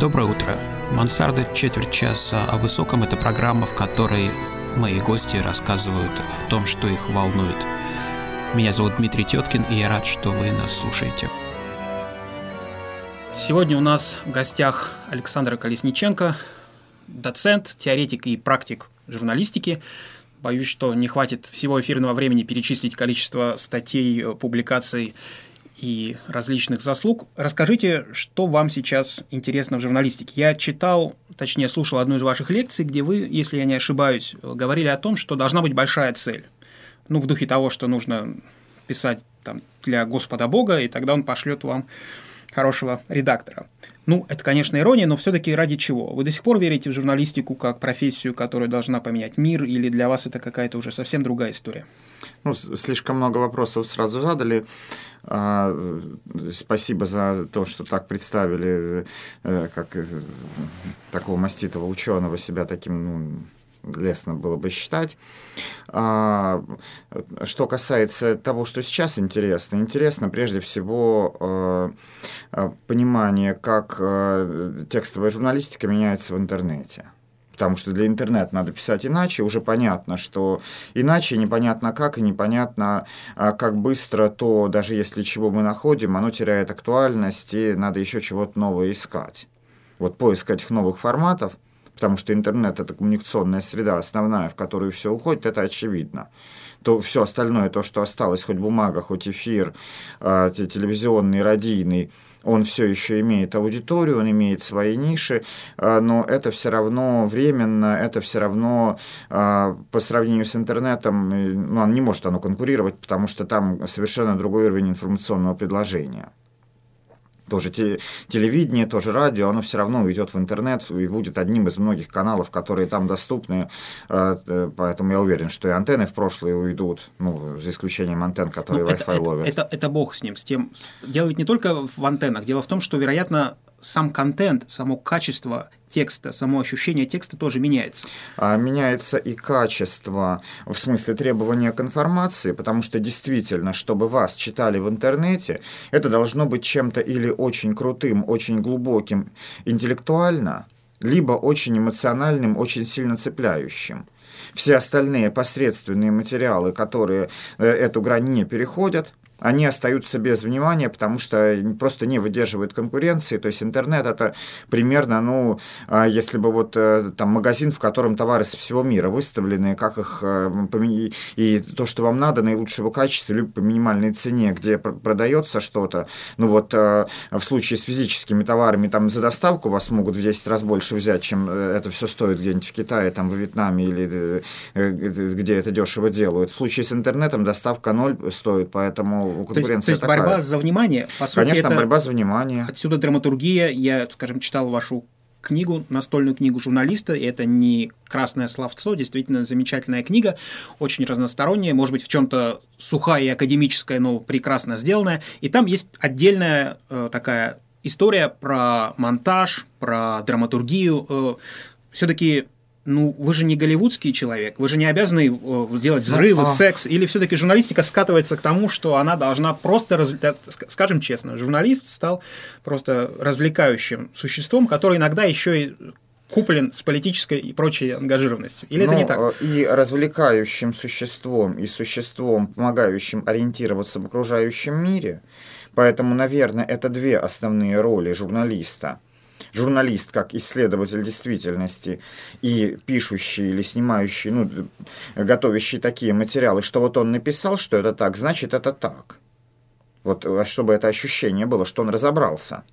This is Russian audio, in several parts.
Доброе утро. Мансарда четверть часа о высоком – это программа, в которой мои гости рассказывают о том, что их волнует. Меня зовут Дмитрий Теткин, и я рад, что вы нас слушаете. Сегодня у нас в гостях Александр Колесниченко, доцент, теоретик и практик журналистики. Боюсь, что не хватит всего эфирного времени перечислить количество статей, публикаций и различных заслуг. Расскажите, что вам сейчас интересно в журналистике. Я читал, точнее, слушал одну из ваших лекций, где вы, если я не ошибаюсь, говорили о том, что должна быть большая цель. Ну, в духе того, что нужно писать там, для Господа Бога, и тогда он пошлет вам хорошего редактора. Ну, это, конечно, ирония, но все-таки ради чего? Вы до сих пор верите в журналистику как профессию, которая должна поменять мир, или для вас это какая-то уже совсем другая история? Ну, слишком много вопросов сразу задали. А, спасибо за то, что так представили, э, как такого маститого ученого себя таким ну, лестно было бы считать. А, что касается того, что сейчас интересно, интересно прежде всего а, понимание, как текстовая журналистика меняется в интернете потому что для интернета надо писать иначе, уже понятно, что иначе непонятно как и непонятно как быстро, то даже если чего мы находим, оно теряет актуальность, и надо еще чего-то нового искать. Вот поиск этих новых форматов потому что интернет – это коммуникационная среда основная, в которую все уходит, это очевидно то все остальное, то, что осталось, хоть бумага, хоть эфир, э, телевизионный, радийный, он все еще имеет аудиторию, он имеет свои ниши, э, но это все равно временно, это все равно э, по сравнению с интернетом, ну, он не может оно конкурировать, потому что там совершенно другой уровень информационного предложения тоже те, телевидение, тоже радио, оно все равно уйдет в интернет и будет одним из многих каналов, которые там доступны. Э, э, поэтому я уверен, что и антенны в прошлое уйдут, ну, за исключением антенн, которые ну, Wi-Fi это, ловят. Это, это, это бог с ним, с тем. Дело ведь не только в антеннах. Дело в том, что, вероятно, сам контент, само качество текста, само ощущение текста тоже меняется. А меняется и качество, в смысле требования к информации, потому что действительно, чтобы вас читали в интернете, это должно быть чем-то или очень крутым, очень глубоким интеллектуально, либо очень эмоциональным, очень сильно цепляющим. Все остальные посредственные материалы, которые э, эту грань не переходят, они остаются без внимания, потому что просто не выдерживают конкуренции. То есть интернет это примерно, ну, а, если бы вот э, там магазин, в котором товары со всего мира выставлены, как их э, и то, что вам надо, наилучшего качества, либо по минимальной цене, где продается что-то. Ну вот э, в случае с физическими товарами, там за доставку вас могут в 10 раз больше взять, чем это все стоит где-нибудь в Китае, там в Вьетнаме или где это дешево делают. В случае с интернетом доставка ноль стоит, поэтому конкуренция то есть, то есть такая. борьба за внимание, по сути, Конечно, это... борьба за внимание. Отсюда драматургия. Я, скажем, читал вашу книгу, настольную книгу журналиста, и это не красное словцо, действительно замечательная книга, очень разносторонняя, может быть, в чем-то сухая и академическая, но прекрасно сделанная. И там есть отдельная э, такая история про монтаж, про драматургию. Э, все-таки ну, вы же не голливудский человек, вы же не обязаны э, делать взрывы, ну, а... секс, или все-таки журналистика скатывается к тому, что она должна просто, раз... скажем честно, журналист стал просто развлекающим существом, который иногда еще и куплен с политической и прочей ангажированностью. Или Но это не так? Э, и развлекающим существом, и существом, помогающим ориентироваться в окружающем мире. Поэтому, наверное, это две основные роли журналиста – журналист как исследователь действительности и пишущий или снимающий, ну, готовящий такие материалы, что вот он написал, что это так, значит это так. Вот а чтобы это ощущение было, что он разобрался.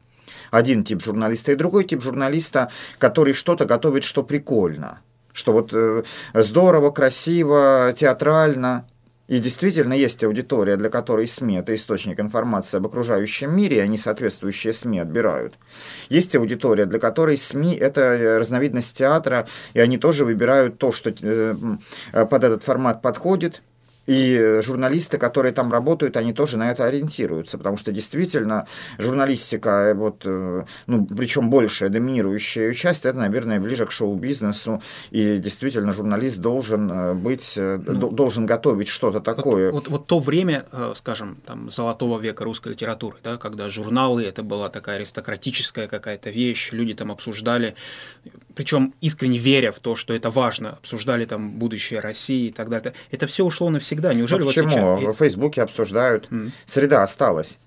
Один тип журналиста и другой тип журналиста, который что-то готовит, что прикольно. Что вот э, здорово, красиво, театрально. И действительно есть аудитория, для которой СМИ – это источник информации об окружающем мире, и они соответствующие СМИ отбирают. Есть аудитория, для которой СМИ – это разновидность театра, и они тоже выбирают то, что э, под этот формат подходит, И журналисты, которые там работают, они тоже на это ориентируются, потому что действительно журналистика, вот, э, ну, причем большая, доминирующая часть, это, наверное, ближе к шоу-бизнесу, и действительно журналист должен э, быть, э, ну, должен готовить что-то такое. Вот, вот, вот то время, скажем, там, золотого века русской литературы, да, когда журналы, это была такая аристократическая какая-то вещь, люди там обсуждали, причем искренне веря в то, что это важно, обсуждали там будущее России и так далее. Это все ушло навсегда. Неужели ну, вот почему? сейчас... В Фейсбуке обсуждают. Mm. Среда осталась.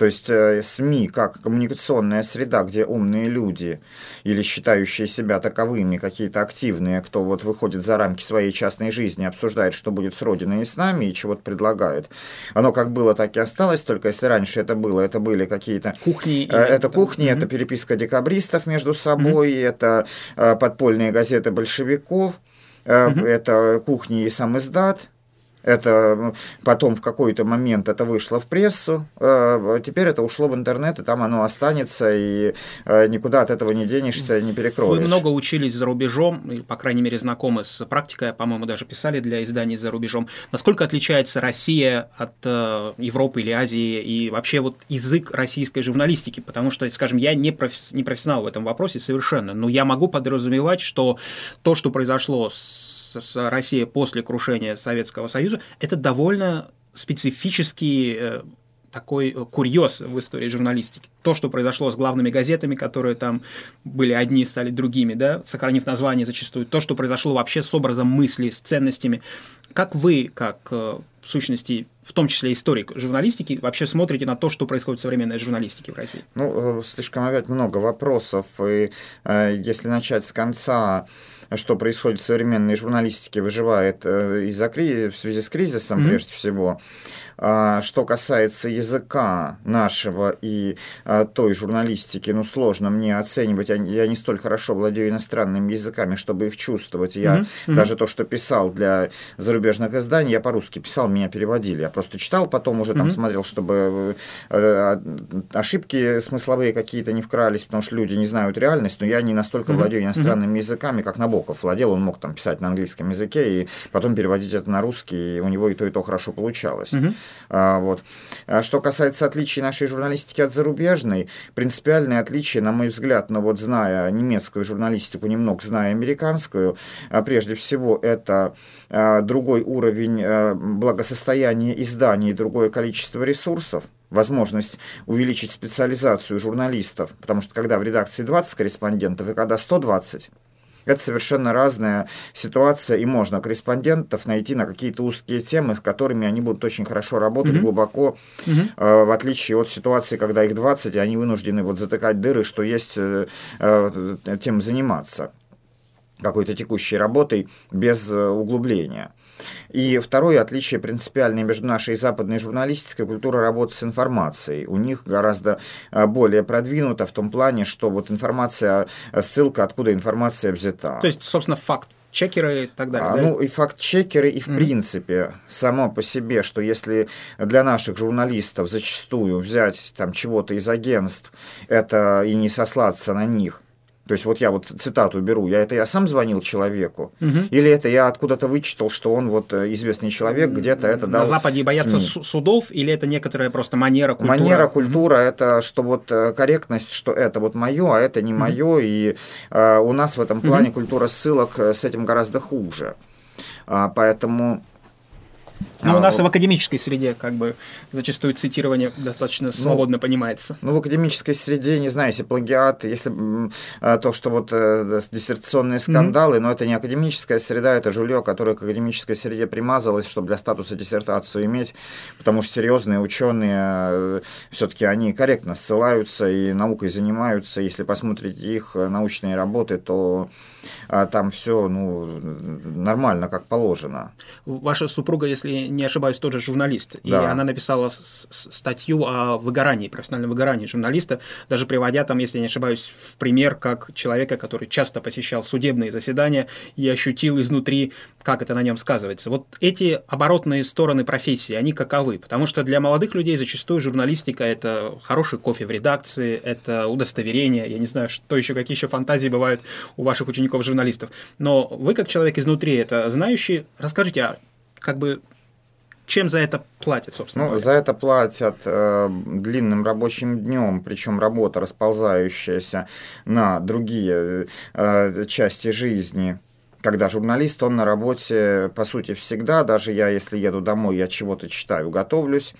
То есть э, СМИ как коммуникационная среда, где умные люди или считающие себя таковыми, какие-то активные, кто вот выходит за рамки своей частной жизни, обсуждает, что будет с Родиной и с нами, и чего-то предлагает. Оно как было, так и осталось, только если раньше это было, это были какие-то... Кухни. Э, это кухни, mm-hmm. это переписка декабристов между собой, mm-hmm. это э, подпольные газеты большевиков, mm-hmm. это кухни и сам издат, это потом в какой-то момент это вышло в прессу, э, теперь это ушло в интернет, и там оно останется, и э, никуда от этого не денешься, не перекроешь. Вы много учились за рубежом, и, по крайней мере, знакомы с практикой, по-моему, даже писали для изданий за рубежом. Насколько отличается Россия от э, Европы или Азии, и вообще вот язык российской журналистики? Потому что, скажем, я не, профи- не профессионал в этом вопросе совершенно, но я могу подразумевать, что то, что произошло с с Россией после крушения Советского Союза, это довольно специфический э, такой э, курьез в истории журналистики. То, что произошло с главными газетами, которые там были одни, стали другими, да, сохранив название зачастую. То, что произошло вообще с образом мысли, с ценностями. Как вы, как э, в сущности, в том числе историк журналистики, вообще смотрите на то, что происходит в современной журналистике в России? Ну, слишком опять много вопросов. И э, если начать с конца, что происходит в современной журналистике, выживает э, из-за в связи с кризисом, mm-hmm. прежде всего. А, что касается языка нашего и той журналистики, ну, сложно мне оценивать. Я, не столь хорошо владею иностранными языками, чтобы их чувствовать. Я mm-hmm. даже то, что писал для зарубежных изданий, я по-русски писал, меня переводили. Я просто читал, потом уже там mm-hmm. смотрел, чтобы э, ошибки смысловые какие-то не вкрались, потому что люди не знают реальность, но я не настолько mm-hmm. владею иностранными mm-hmm. языками, как Набоков владел. Он мог там писать на английском языке и потом переводить это на русский, и у него и то, и то хорошо получалось. Mm-hmm. А, вот. А что касается отличий нашей журналистики от зарубежной, принципиальное отличие, на мой взгляд, но вот зная немецкую журналистику, немного зная американскую, а, прежде всего это другой уровень благосостояния изданий, другое количество ресурсов, возможность увеличить специализацию журналистов, потому что когда в редакции 20 корреспондентов и когда 120, это совершенно разная ситуация, и можно корреспондентов найти на какие-то узкие темы, с которыми они будут очень хорошо работать, mm-hmm. глубоко, mm-hmm. Э, в отличие от ситуации, когда их 20, и они вынуждены вот затыкать дыры, что есть э, э, тем заниматься какой-то текущей работой без э, углубления. И второе отличие принципиальное между нашей и западной журналистикой – культура работы с информацией. У них гораздо э, более продвинута в том плане, что вот информация, э, ссылка, откуда информация взята. То есть, собственно, факт чекеры и так далее. А, да? Ну и факт-чекеры, и в mm-hmm. принципе само по себе, что если для наших журналистов зачастую взять там чего-то из агентств, это и не сослаться на них, то есть вот я вот цитату беру, я это я сам звонил человеку, угу. или это я откуда-то вычитал, что он вот э, известный человек, где-то это дал. На Западе боятся СМИ. судов, или это некоторая просто манера, культура? Манера, культура, угу. это что вот э, корректность, что это вот мое, а это не угу. мое, и э, у нас в этом плане угу. культура ссылок э, с этим гораздо хуже. А, поэтому ну, у нас а, в академической среде как бы зачастую цитирование достаточно ну, свободно понимается. Ну, в академической среде, не знаю, если плагиат, если а, то, что вот э, диссертационные скандалы, mm-hmm. но это не академическая среда, это жулье, которое к академической среде примазалось, чтобы для статуса диссертацию иметь, потому что серьезные ученые э, все-таки они корректно ссылаются и наукой занимаются. Если посмотреть их научные работы, то а, там все ну, нормально, как положено. Ваша супруга, если не ошибаюсь, тоже журналист. И да. она написала статью о выгорании, профессиональном выгорании журналиста, даже приводя там, если не ошибаюсь, в пример как человека, который часто посещал судебные заседания и ощутил изнутри, как это на нем сказывается. Вот эти оборотные стороны профессии, они каковы? Потому что для молодых людей зачастую журналистика – это хороший кофе в редакции, это удостоверение, я не знаю, что еще, какие еще фантазии бывают у ваших учеников-журналистов. Но вы, как человек изнутри, это знающий, расскажите, а как бы чем за это платят, собственно? Ну, за это платят э, длинным рабочим днем, причем работа расползающаяся на другие э, части жизни когда журналист, он на работе, по сути, всегда, даже я, если еду домой, я чего-то читаю, готовлюсь,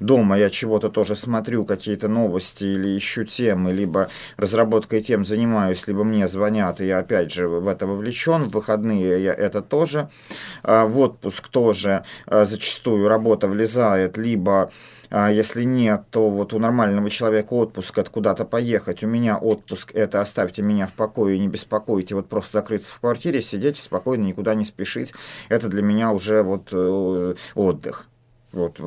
дома я чего-то тоже смотрю, какие-то новости или ищу темы, либо разработкой тем занимаюсь, либо мне звонят, и я опять же в это вовлечен, в выходные я это тоже, а, в отпуск тоже а, зачастую работа влезает, либо а если нет, то вот у нормального человека отпуск – это куда-то поехать. У меня отпуск – это оставьте меня в покое не беспокойте. Вот просто закрыться в квартире, сидеть спокойно, никуда не спешить. Это для меня уже вот э, отдых. Вот.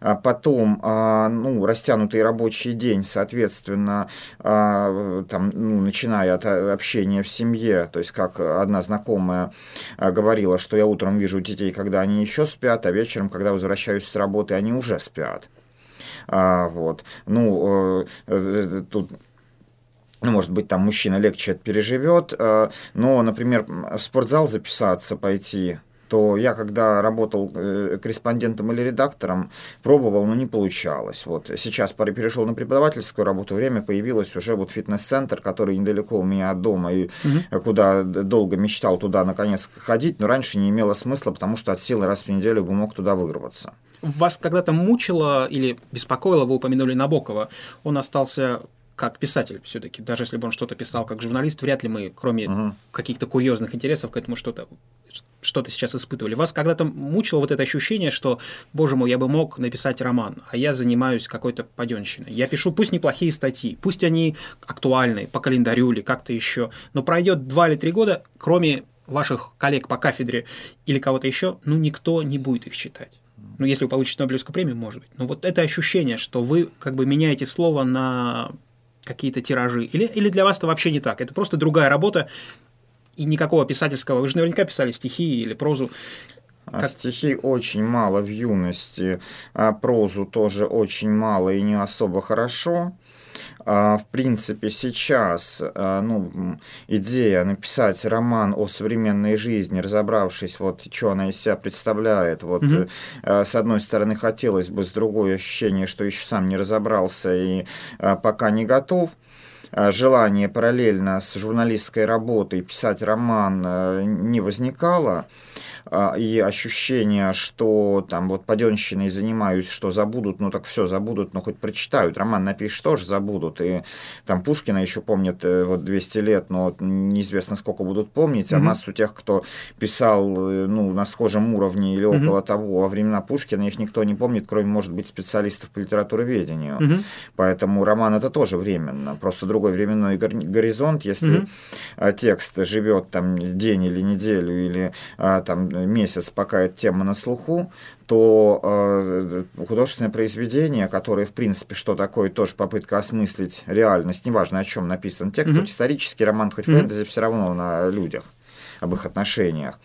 А потом, а, ну, растянутый рабочий день, соответственно, а, там, ну, начиная от общения в семье, то есть как одна знакомая говорила, что я утром вижу детей, когда они еще спят, а вечером, когда возвращаюсь с работы, они уже спят. Вот. Ну, э, э, тут ну, может быть, там мужчина легче это переживет, но, например, в спортзал записаться, пойти, то я, когда работал э, корреспондентом или редактором, пробовал, но не получалось. Вот. Сейчас перешел на преподавательскую работу, время появилось уже вот фитнес-центр, который недалеко у меня от дома, и угу. куда долго мечтал туда наконец ходить, но раньше не имело смысла, потому что от силы раз в неделю бы мог туда вырваться. Вас когда-то мучило или беспокоило, вы упомянули Набокова, он остался как писатель все-таки, даже если бы он что-то писал как журналист, вряд ли мы, кроме угу. каких-то курьезных интересов, к этому что-то что-то сейчас испытывали. Вас когда-то мучило вот это ощущение, что, боже мой, я бы мог написать роман, а я занимаюсь какой-то паденщиной. Я пишу пусть неплохие статьи, пусть они актуальные, по календарю или как-то еще, но пройдет два или три года, кроме ваших коллег по кафедре или кого-то еще, ну никто не будет их читать. Ну, если вы получите Нобелевскую премию, может быть. Но вот это ощущение, что вы как бы меняете слово на какие-то тиражи, или, или для вас это вообще не так, это просто другая работа, и никакого писательского, вы же наверняка писали стихи или прозу, а как... Стихи очень мало в юности, а прозу тоже очень мало и не особо хорошо. А, в принципе, сейчас а, ну, идея написать роман о современной жизни, разобравшись, вот, что она из себя представляет, вот, угу. с одной стороны, хотелось бы, с другой ощущение, что еще сам не разобрался и пока не готов желание параллельно с журналистской работой писать роман не возникало. А, и ощущение, что там вот паденщиной занимаюсь, что забудут, ну так все забудут, но хоть прочитают. Роман напишешь, тоже забудут. И там Пушкина еще помнят э, вот 200 лет, но неизвестно сколько будут помнить, а mm-hmm. массу тех, кто писал э, ну, на схожем уровне или около mm-hmm. того во времена Пушкина, их никто не помнит, кроме, может быть, специалистов по литературоведению. Mm-hmm. Поэтому роман это тоже временно, просто другой временной горизонт. Если mm-hmm. текст живет там день или неделю, или а, там месяц, пока эта тема на слуху, то э, художественное произведение, которое, в принципе, что такое, тоже попытка осмыслить реальность, неважно, о чем написан текст, mm-hmm. хоть исторический роман, хоть mm-hmm. фэнтези, все равно на людях об их отношениях.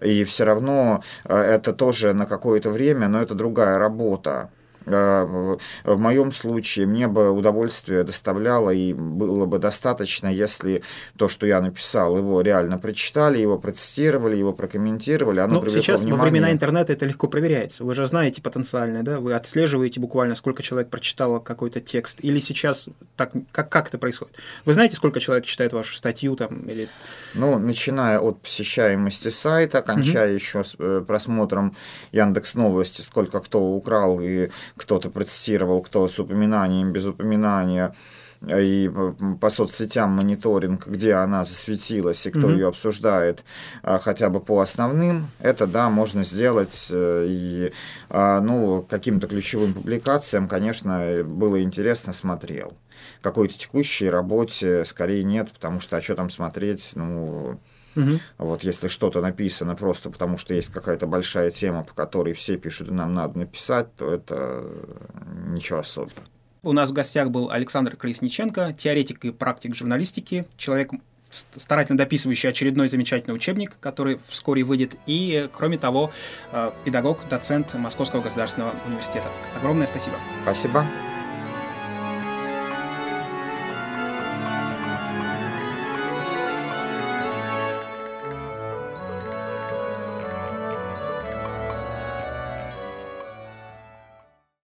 И все равно это тоже на какое-то время, но это другая работа. Э, в моем случае мне бы удовольствие доставляло и было бы достаточно, если то, что я написал, его реально прочитали, его протестировали, его прокомментировали. Оно ну, сейчас внимание. во времена интернета это легко проверяется. Вы же знаете потенциальное, да? Вы отслеживаете буквально, сколько человек прочитало какой-то текст. Или сейчас так, как, как это происходит? Вы знаете, сколько человек читает вашу статью там? Или... Ну, начиная от посещаемости сайта, кончая угу. еще с э, просмотром Яндекс Новости, сколько кто украл и кто-то процессировал, кто с упоминанием, без упоминания, и по соцсетям мониторинг, где она засветилась и кто угу. ее обсуждает, а, хотя бы по основным, это да, можно сделать. Э, и а, ну, каким-то ключевым публикациям, конечно, было интересно, смотрел. Какой-то текущей работе скорее нет, потому что а что там смотреть, ну, Угу. Вот если что-то написано просто потому, что есть какая-то большая тема, по которой все пишут, и нам надо написать, то это ничего особенного. У нас в гостях был Александр Колесниченко, теоретик и практик журналистики, человек, старательно дописывающий очередной замечательный учебник, который вскоре выйдет, и, кроме того, э, педагог, доцент Московского государственного университета. Огромное спасибо. Спасибо.